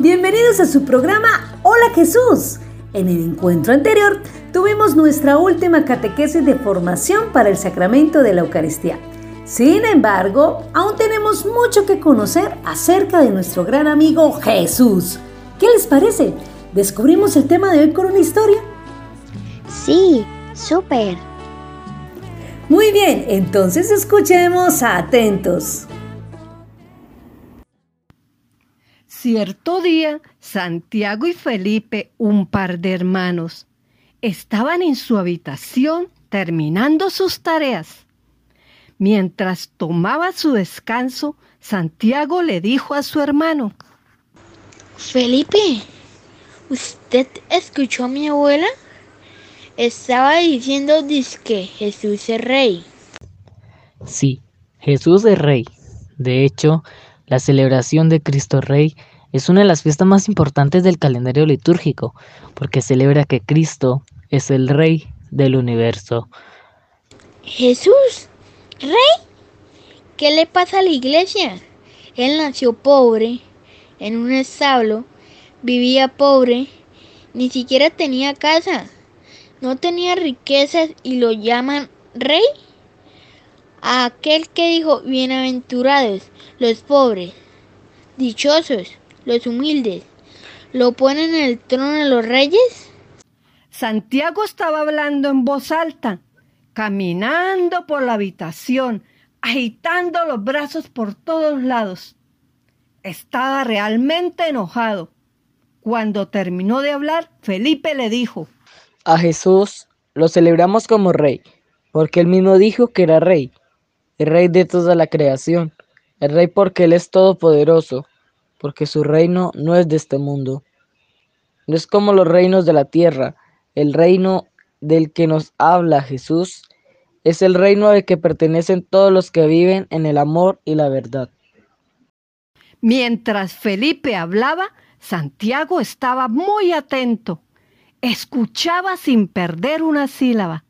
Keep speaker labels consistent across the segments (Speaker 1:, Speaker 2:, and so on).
Speaker 1: Bienvenidos a su programa Hola Jesús. En el encuentro anterior tuvimos nuestra última catequesis de formación para el sacramento de la Eucaristía. Sin embargo, aún tenemos mucho que conocer acerca de nuestro gran amigo Jesús. ¿Qué les parece? ¿Descubrimos el tema de hoy con una historia?
Speaker 2: Sí, súper.
Speaker 1: Muy bien, entonces escuchemos atentos.
Speaker 3: Cierto día, Santiago y Felipe, un par de hermanos, estaban en su habitación terminando sus tareas. Mientras tomaba su descanso, Santiago le dijo a su hermano,
Speaker 2: Felipe, ¿usted escuchó a mi abuela? Estaba diciendo que Jesús es rey.
Speaker 4: Sí, Jesús es Rey. De hecho, la celebración de Cristo Rey es una de las fiestas más importantes del calendario litúrgico, porque celebra que Cristo es el Rey del universo.
Speaker 2: ¿Jesús? ¿Rey? ¿Qué le pasa a la iglesia? Él nació pobre, en un establo, vivía pobre, ni siquiera tenía casa, no tenía riquezas y lo llaman rey. A aquel que dijo, bienaventurados los pobres, dichosos los humildes, lo ponen en el trono de los reyes.
Speaker 3: Santiago estaba hablando en voz alta, caminando por la habitación, agitando los brazos por todos lados. Estaba realmente enojado. Cuando terminó de hablar, Felipe le dijo,
Speaker 4: A Jesús lo celebramos como Rey, porque él mismo dijo que era Rey, el Rey de toda la creación, el Rey porque Él es todopoderoso, porque su reino no es de este mundo. No es como los reinos de la tierra, el reino del que nos habla Jesús es el reino al que pertenecen todos los que viven en el amor y la verdad.
Speaker 3: Mientras Felipe hablaba, Santiago estaba muy atento. Escuchaba sin perder una sílaba.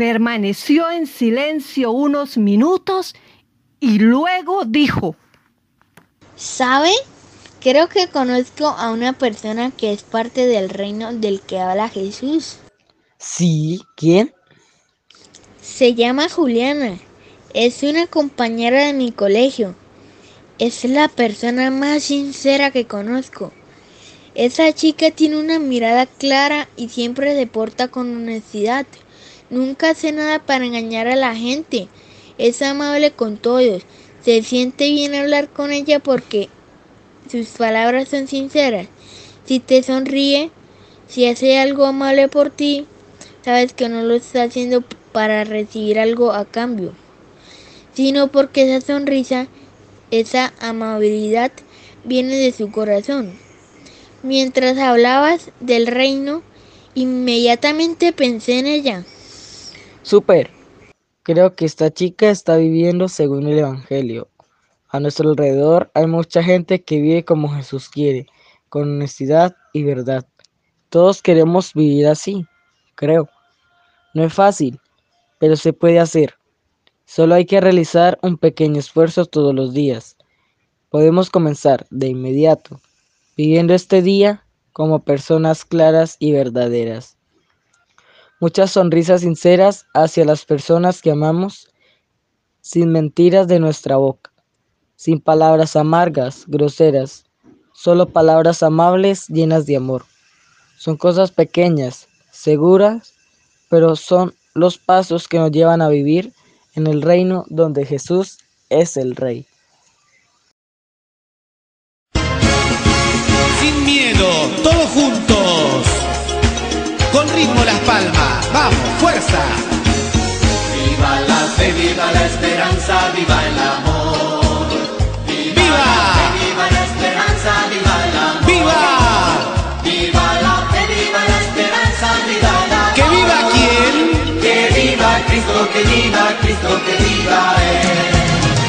Speaker 3: Permaneció en silencio unos minutos y luego dijo,
Speaker 2: ¿Sabe? Creo que conozco a una persona que es parte del reino del que habla Jesús.
Speaker 4: Sí, ¿quién?
Speaker 2: Se llama Juliana. Es una compañera de mi colegio. Es la persona más sincera que conozco. Esa chica tiene una mirada clara y siempre se porta con honestidad. Nunca hace nada para engañar a la gente. Es amable con todos. Se siente bien hablar con ella porque sus palabras son sinceras. Si te sonríe, si hace algo amable por ti, sabes que no lo está haciendo para recibir algo a cambio, sino porque esa sonrisa, esa amabilidad viene de su corazón. Mientras hablabas del reino, inmediatamente pensé en ella.
Speaker 4: Super. Creo que esta chica está viviendo según el Evangelio. A nuestro alrededor hay mucha gente que vive como Jesús quiere, con honestidad y verdad. Todos queremos vivir así, creo. No es fácil, pero se puede hacer. Solo hay que realizar un pequeño esfuerzo todos los días. Podemos comenzar de inmediato, viviendo este día como personas claras y verdaderas. Muchas sonrisas sinceras hacia las personas que amamos sin mentiras de nuestra boca, sin palabras amargas, groseras, solo palabras amables llenas de amor. Son cosas pequeñas, seguras, pero son los pasos que nos llevan a vivir en el reino donde Jesús es el Rey.
Speaker 5: Sin miedo, todos juntos. Ritmo las palmas. Vamos, fuerza.
Speaker 6: Viva la fe, viva la esperanza, viva el amor.
Speaker 5: ¡Viva!
Speaker 6: Viva la esperanza, viva el amor.
Speaker 5: ¡Viva!
Speaker 6: Viva la fe, viva la esperanza, viva el amor.
Speaker 5: ¿Que viva quién?
Speaker 6: Que viva Cristo, que viva Cristo, que viva Él.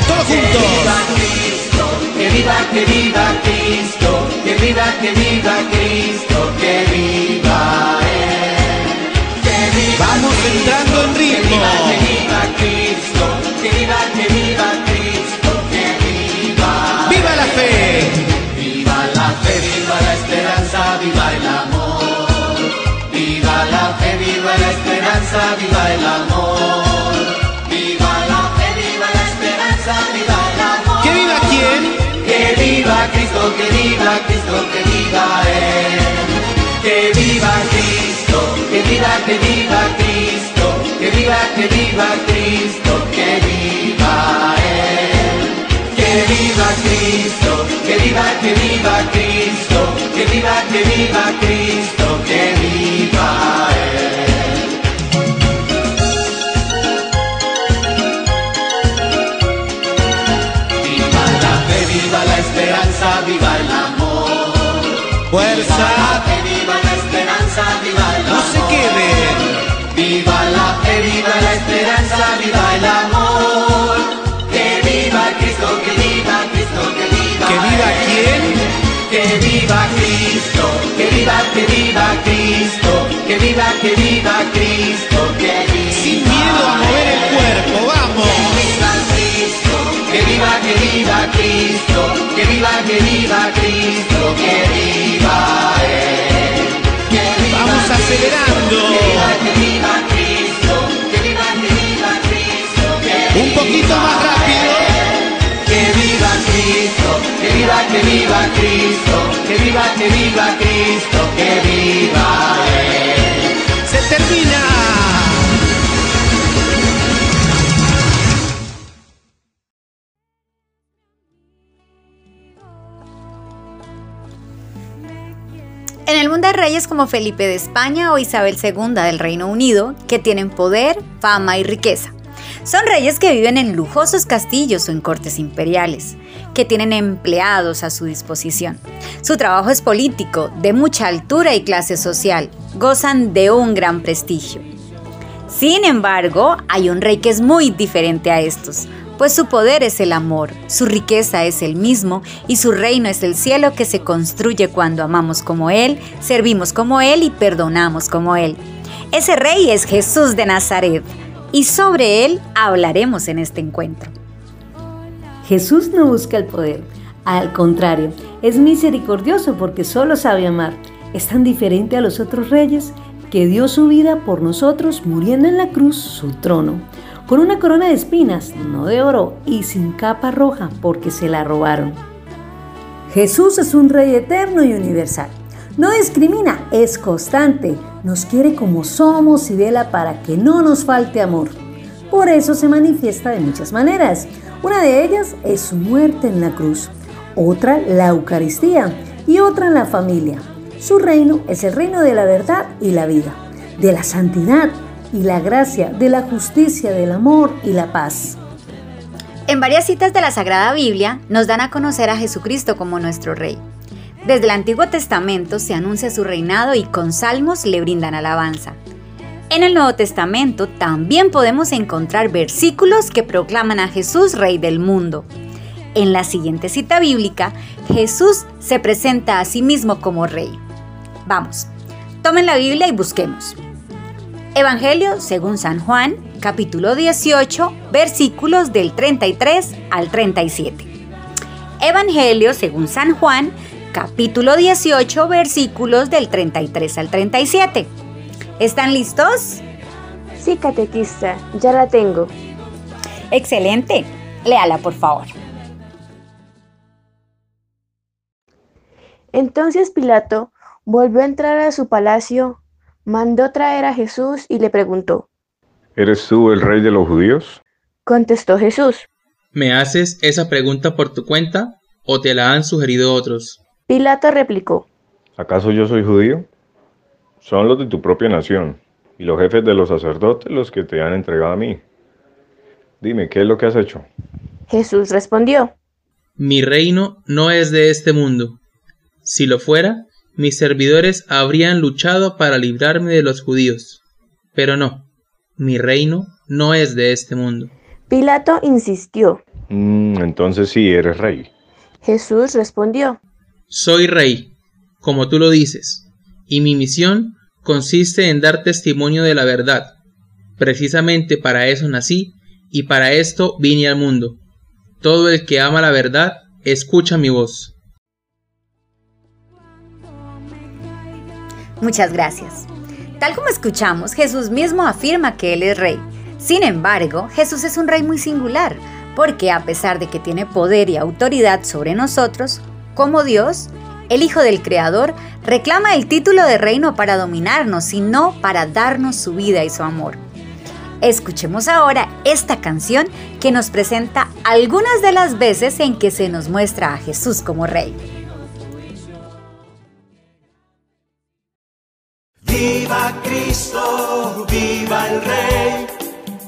Speaker 5: Todos
Speaker 6: Que viva
Speaker 5: juntos.
Speaker 6: Cristo, que viva, que viva Cristo, que viva, que viva Cristo, que viva Cristo, que viva Cristo, que viva Él. Que viva Cristo, que viva, que viva Cristo, que viva, que viva Cristo, que viva Él. Que viva Cristo, que viva, que viva Cristo, que viva, que viva Cristo, que viva Él. Esperanza, viva el amor. Viva la
Speaker 5: Fuerza.
Speaker 6: fe, viva la esperanza, viva el
Speaker 5: No
Speaker 6: amor.
Speaker 5: se queden.
Speaker 6: Viva la fe, viva la esperanza, viva el amor. Que viva Cristo, que viva Cristo, que viva.
Speaker 5: ¿Que viva quién?
Speaker 6: Que viva Cristo, que viva, que viva Cristo, que viva, que viva Cristo, que viva.
Speaker 5: Sin miedo a mover el cuerpo. Vamos.
Speaker 6: Viva que viva, que viva Cristo, que viva, que viva Cristo, que viva Él. Que viva
Speaker 5: Vamos
Speaker 6: Cristo,
Speaker 5: acelerando.
Speaker 6: Que viva, que viva Cristo, que viva, que viva Cristo, que
Speaker 5: Un poquito más rápido.
Speaker 6: que viva Cristo, que viva, que viva Cristo, que viva, que viva Cristo, que viva Él.
Speaker 5: Se termina.
Speaker 7: En el mundo hay reyes como Felipe de España o Isabel II del Reino Unido, que tienen poder, fama y riqueza. Son reyes que viven en lujosos castillos o en cortes imperiales, que tienen empleados a su disposición. Su trabajo es político, de mucha altura y clase social, gozan de un gran prestigio. Sin embargo, hay un rey que es muy diferente a estos, pues su poder es el amor, su riqueza es el mismo y su reino es el cielo que se construye cuando amamos como Él, servimos como Él y perdonamos como Él. Ese rey es Jesús de Nazaret y sobre Él hablaremos en este encuentro.
Speaker 1: Jesús no busca el poder, al contrario, es misericordioso porque solo sabe amar. Es tan diferente a los otros reyes que dio su vida por nosotros muriendo en la cruz su trono, con una corona de espinas, no de oro, y sin capa roja porque se la robaron. Jesús es un rey eterno y universal. No discrimina, es constante, nos quiere como somos y vela para que no nos falte amor. Por eso se manifiesta de muchas maneras. Una de ellas es su muerte en la cruz, otra la Eucaristía y otra la familia. Su reino es el reino de la verdad y la vida, de la santidad y la gracia, de la justicia, del amor y la paz.
Speaker 7: En varias citas de la Sagrada Biblia nos dan a conocer a Jesucristo como nuestro Rey. Desde el Antiguo Testamento se anuncia su reinado y con salmos le brindan alabanza. En el Nuevo Testamento también podemos encontrar versículos que proclaman a Jesús Rey del mundo. En la siguiente cita bíblica, Jesús se presenta a sí mismo como Rey. Vamos, tomen la Biblia y busquemos. Evangelio según San Juan, capítulo 18, versículos del 33 al 37. Evangelio según San Juan, capítulo 18, versículos del 33 al 37. ¿Están listos?
Speaker 8: Sí, catequista, ya la tengo.
Speaker 7: Excelente. Léala, por favor.
Speaker 8: Entonces Pilato volvió a entrar a su palacio, mandó traer a Jesús y le preguntó,
Speaker 9: ¿Eres tú el rey de los judíos?
Speaker 8: Contestó Jesús,
Speaker 10: ¿Me haces esa pregunta por tu cuenta o te la han sugerido otros?
Speaker 8: Pilato replicó,
Speaker 9: ¿Acaso yo soy judío? Son los de tu propia nación y los jefes de los sacerdotes los que te han entregado a mí. Dime, ¿qué es lo que has hecho?
Speaker 8: Jesús respondió,
Speaker 10: Mi reino no es de este mundo. Si lo fuera, mis servidores habrían luchado para librarme de los judíos. Pero no, mi reino no es de este mundo.
Speaker 8: Pilato insistió.
Speaker 9: Mm, entonces sí, eres rey.
Speaker 8: Jesús respondió,
Speaker 10: Soy rey, como tú lo dices, y mi misión consiste en dar testimonio de la verdad. Precisamente para eso nací y para esto vine al mundo. Todo el que ama la verdad, escucha mi voz.
Speaker 7: Muchas gracias. Tal como escuchamos, Jesús mismo afirma que Él es rey. Sin embargo, Jesús es un rey muy singular, porque a pesar de que tiene poder y autoridad sobre nosotros, como Dios, el Hijo del Creador reclama el título de reino para dominarnos y no para darnos su vida y su amor. Escuchemos ahora esta canción que nos presenta algunas de las veces en que se nos muestra a Jesús como rey.
Speaker 6: Cristo, viva el Rey,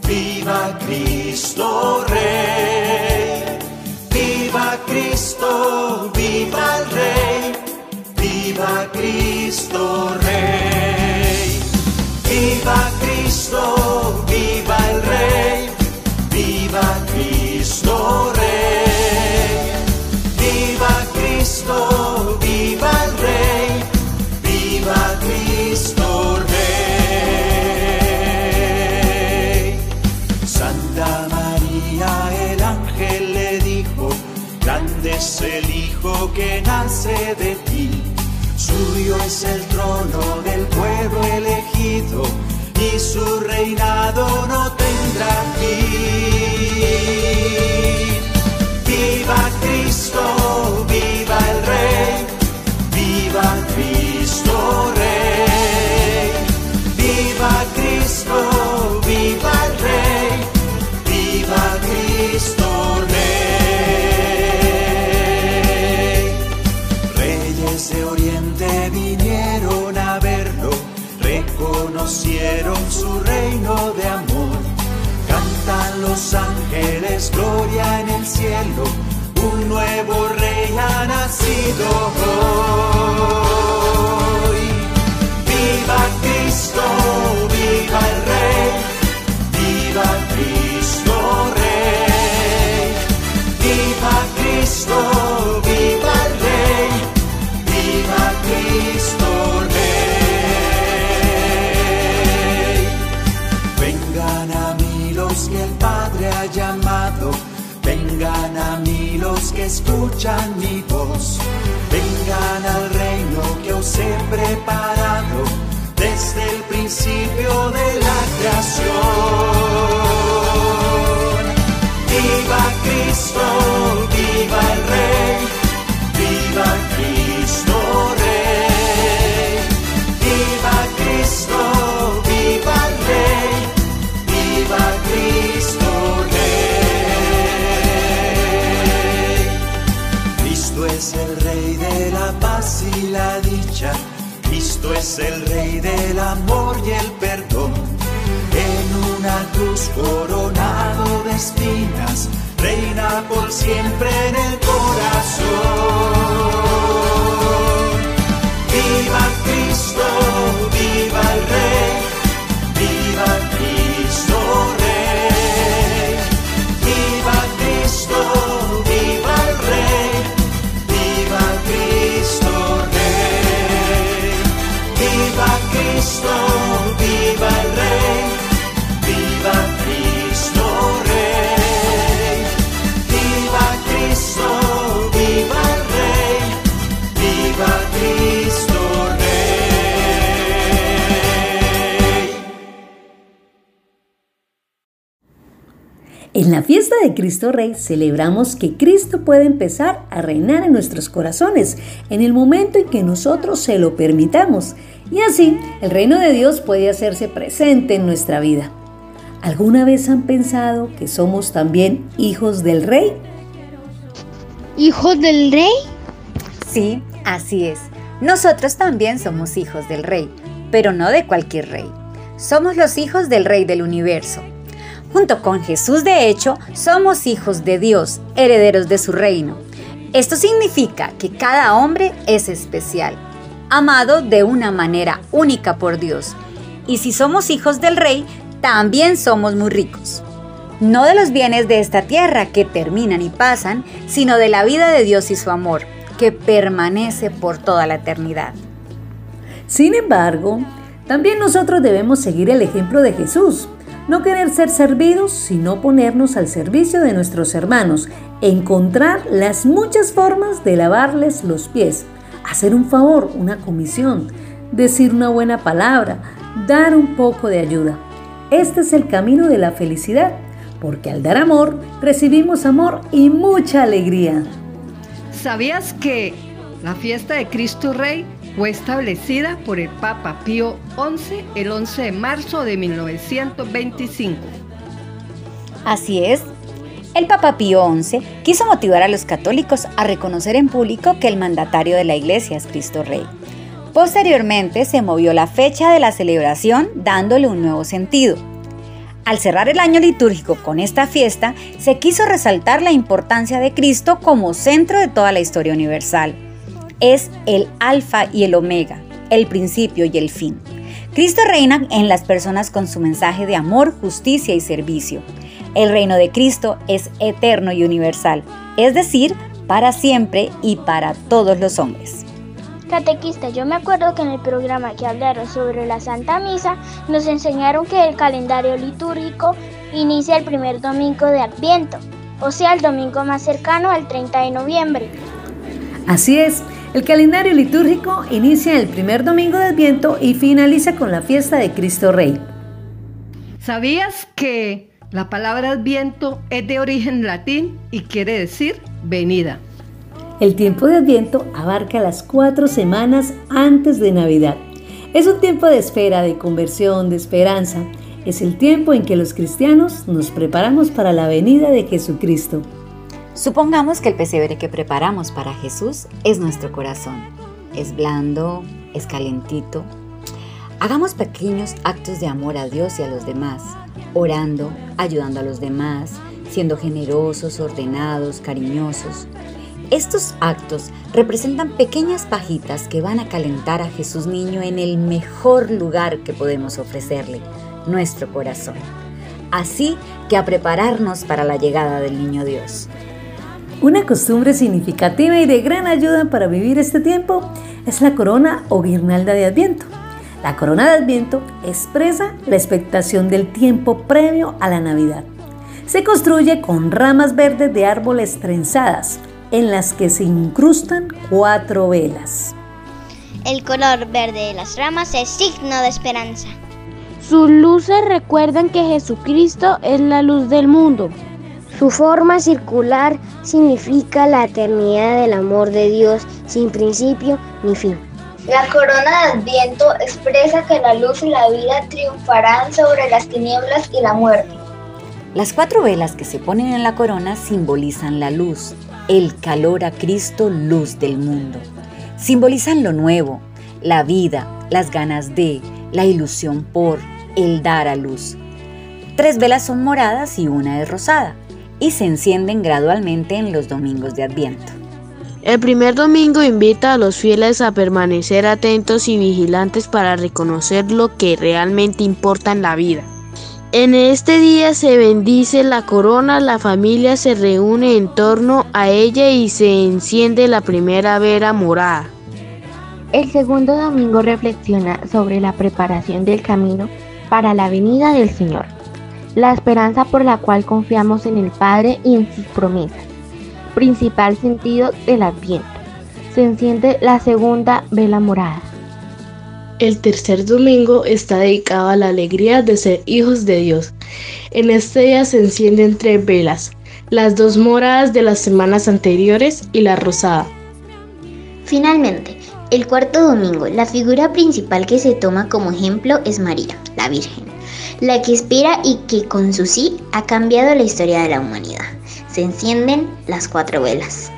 Speaker 6: viva Cristo Rey. Viva Cristo, viva el Rey, viva Cristo Rey. De ti. Suyo es el trono del pueblo elegido y su reinado no un nuevo rey ha nacido vengan a mí los que escuchan mi voz, vengan al reino que os he preparado desde el principio de la creación. Viva Cristo, viva el Rey, es el Rey del amor y el perdón. En una cruz coronado de espinas, reina por siempre en el corazón.
Speaker 1: La fiesta de Cristo Rey celebramos que Cristo puede empezar a reinar en nuestros corazones en el momento en que nosotros se lo permitamos y así el reino de Dios puede hacerse presente en nuestra vida. ¿Alguna vez han pensado que somos también hijos del Rey?
Speaker 2: ¿Hijos del Rey?
Speaker 7: Sí, así es. Nosotros también somos hijos del Rey, pero no de cualquier rey. Somos los hijos del Rey del universo Junto con Jesús, de hecho, somos hijos de Dios, herederos de su reino. Esto significa que cada hombre es especial, amado de una manera única por Dios. Y si somos hijos del rey, también somos muy ricos. No de los bienes de esta tierra que terminan y pasan, sino de la vida de Dios y su amor, que permanece por toda la eternidad.
Speaker 1: Sin embargo, también nosotros debemos seguir el ejemplo de Jesús no querer ser servidos, sino ponernos al servicio de nuestros hermanos, encontrar las muchas formas de lavarles los pies, hacer un favor, una comisión, decir una buena palabra, dar un poco de ayuda. Este es el camino de la felicidad, porque al dar amor recibimos amor y mucha alegría.
Speaker 3: ¿Sabías que la fiesta de Cristo Rey fue establecida por el Papa Pío XI el 11 de marzo de 1925.
Speaker 7: Así es. El Papa Pío XI quiso motivar a los católicos a reconocer en público que el mandatario de la Iglesia es Cristo Rey. Posteriormente se movió la fecha de la celebración dándole un nuevo sentido. Al cerrar el año litúrgico con esta fiesta, se quiso resaltar la importancia de Cristo como centro de toda la historia universal es el alfa y el omega, el principio y el fin. Cristo reina en las personas con su mensaje de amor, justicia y servicio. El reino de Cristo es eterno y universal, es decir, para siempre y para todos los hombres.
Speaker 2: Catequista, yo me acuerdo que en el programa que hablaron sobre la Santa Misa nos enseñaron que el calendario litúrgico inicia el primer domingo de Adviento, o sea, el domingo más cercano al 30 de noviembre.
Speaker 1: Así es, el calendario litúrgico inicia el primer domingo del viento y finaliza con la fiesta de Cristo Rey.
Speaker 3: ¿Sabías que la palabra Adviento es de origen latín y quiere decir venida?
Speaker 1: El tiempo de Adviento abarca las cuatro semanas antes de Navidad. Es un tiempo de espera, de conversión, de esperanza. Es el tiempo en que los cristianos nos preparamos para la venida de Jesucristo.
Speaker 7: Supongamos que el pesebre que preparamos para Jesús es nuestro corazón. Es blando, es calentito. Hagamos pequeños actos de amor a Dios y a los demás, orando, ayudando a los demás, siendo generosos, ordenados, cariñosos. Estos actos representan pequeñas pajitas que van a calentar a Jesús niño en el mejor lugar que podemos ofrecerle, nuestro corazón. Así que a prepararnos para la llegada del niño Dios.
Speaker 1: Una costumbre significativa y de gran ayuda para vivir este tiempo es la corona o guirnalda de Adviento. La corona de Adviento expresa la expectación del tiempo previo a la Navidad. Se construye con ramas verdes de árboles trenzadas, en las que se incrustan cuatro velas.
Speaker 2: El color verde de las ramas es signo de esperanza.
Speaker 8: Sus luces recuerdan que Jesucristo es la luz del mundo. Su forma circular significa la eternidad del amor de Dios sin principio ni fin.
Speaker 11: La corona de Adviento expresa que la luz y la vida triunfarán sobre las tinieblas y la muerte.
Speaker 7: Las cuatro velas que se ponen en la corona simbolizan la luz, el calor a Cristo, luz del mundo. Simbolizan lo nuevo, la vida, las ganas de, la ilusión por, el dar a luz. Tres velas son moradas y una es rosada y se encienden gradualmente en los domingos de Adviento.
Speaker 8: El primer domingo invita a los fieles a permanecer atentos y vigilantes para reconocer lo que realmente importa en la vida. En este día se bendice la corona, la familia se reúne en torno a ella y se enciende la primera vera morada.
Speaker 12: El segundo domingo reflexiona sobre la preparación del camino para la venida del Señor la esperanza por la cual confiamos en el Padre y en sus promesas. Principal sentido del Adviento. Se enciende la segunda vela morada.
Speaker 8: El tercer domingo está dedicado a la alegría de ser hijos de Dios. En este día se encienden tres velas, las dos moradas de las semanas anteriores y la rosada.
Speaker 12: Finalmente, el cuarto domingo, la figura principal que se toma como ejemplo es María, la Virgen, la que inspira y que con su sí ha cambiado la historia de la humanidad. Se encienden las cuatro velas.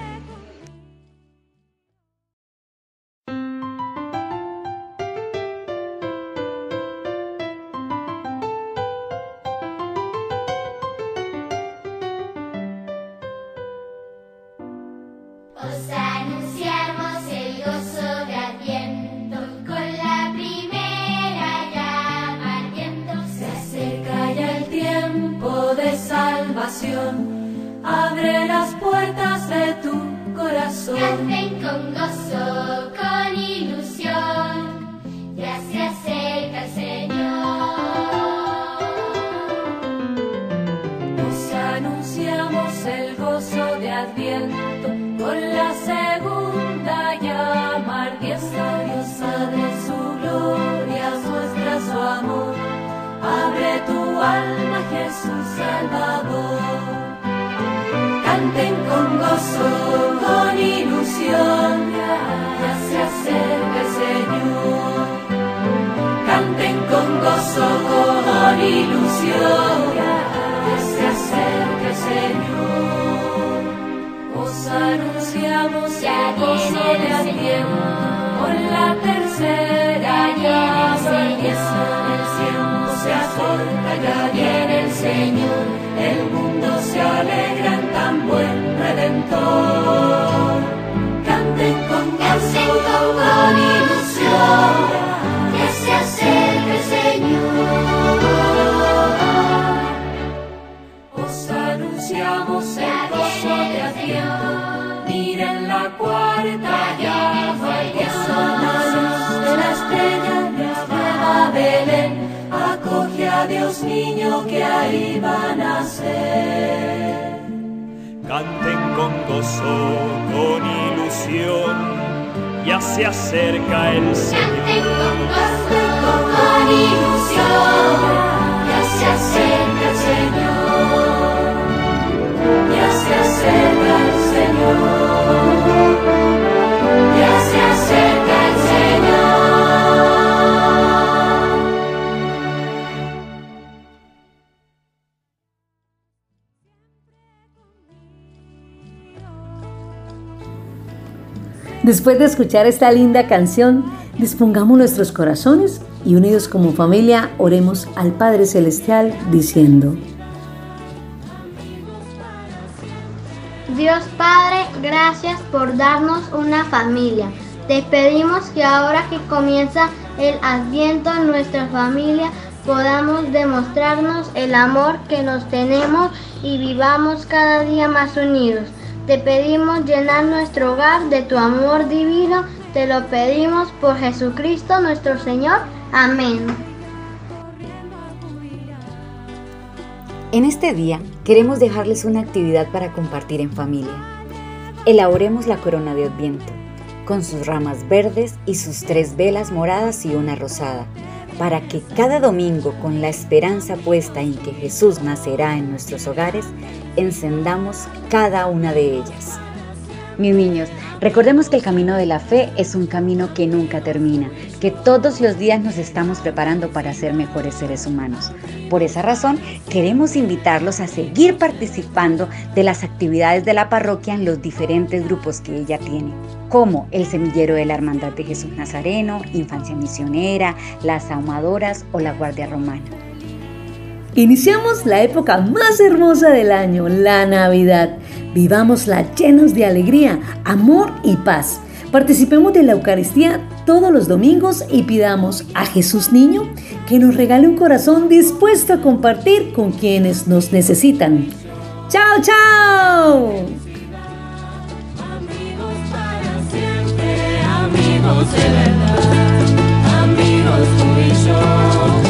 Speaker 13: Canten con gozo, con ilusión, ya se acerca el Señor.
Speaker 14: Canten con gozo, con ilusión, ya se acerca el Señor. Os anunciamos el gozo de Adviento con la tercera llama. El tiempo se acorta ya viene el Señor. El mundo se alegra tan buen Redentor canten con gozo con ilusión
Speaker 13: Ya se acerca el Señor.
Speaker 14: Os anunciamos el gozo de Adviento. Miren la cuarta llama, gozo nace de la estrella nueva Belén. Acoge a Dios niño que ahí va a nacer.
Speaker 15: Canten con gozo, con ilusión, ya se acerca el Señor.
Speaker 13: Con ilusión,
Speaker 14: ya se acerca el Señor. Ya se acerca el Señor.
Speaker 1: Después de escuchar esta linda canción, dispongamos nuestros corazones y unidos como familia oremos al Padre Celestial diciendo,
Speaker 11: Dios Padre, gracias por darnos una familia. Te pedimos que ahora que comienza el adviento en nuestra familia podamos demostrarnos el amor que nos tenemos y vivamos cada día más unidos. Te pedimos llenar nuestro hogar de tu amor divino. Te lo pedimos por Jesucristo nuestro Señor. Amén.
Speaker 7: En este día queremos dejarles una actividad para compartir en familia. Elaboremos la corona de Adviento, con sus ramas verdes y sus tres velas moradas y una rosada, para que cada domingo, con la esperanza puesta en que Jesús nacerá en nuestros hogares, encendamos cada una de ellas. Mis niños, recordemos que el camino de la fe es un camino que nunca termina, que todos los días nos estamos preparando para ser mejores seres humanos. Por esa razón, queremos invitarlos a seguir participando de las actividades de la parroquia en los diferentes grupos que ella tiene, como el Semillero de la Hermandad de Jesús Nazareno, Infancia Misionera, las Ahumadoras o la Guardia Romana.
Speaker 1: Iniciamos la época más hermosa del año, la Navidad. Vivámosla llenos de alegría, amor y paz. Participemos de la Eucaristía todos los domingos y pidamos a Jesús Niño que nos regale un corazón dispuesto a compartir con quienes nos necesitan. ¡Chao, chao!
Speaker 14: Amigos de verdad, amigos tú y yo.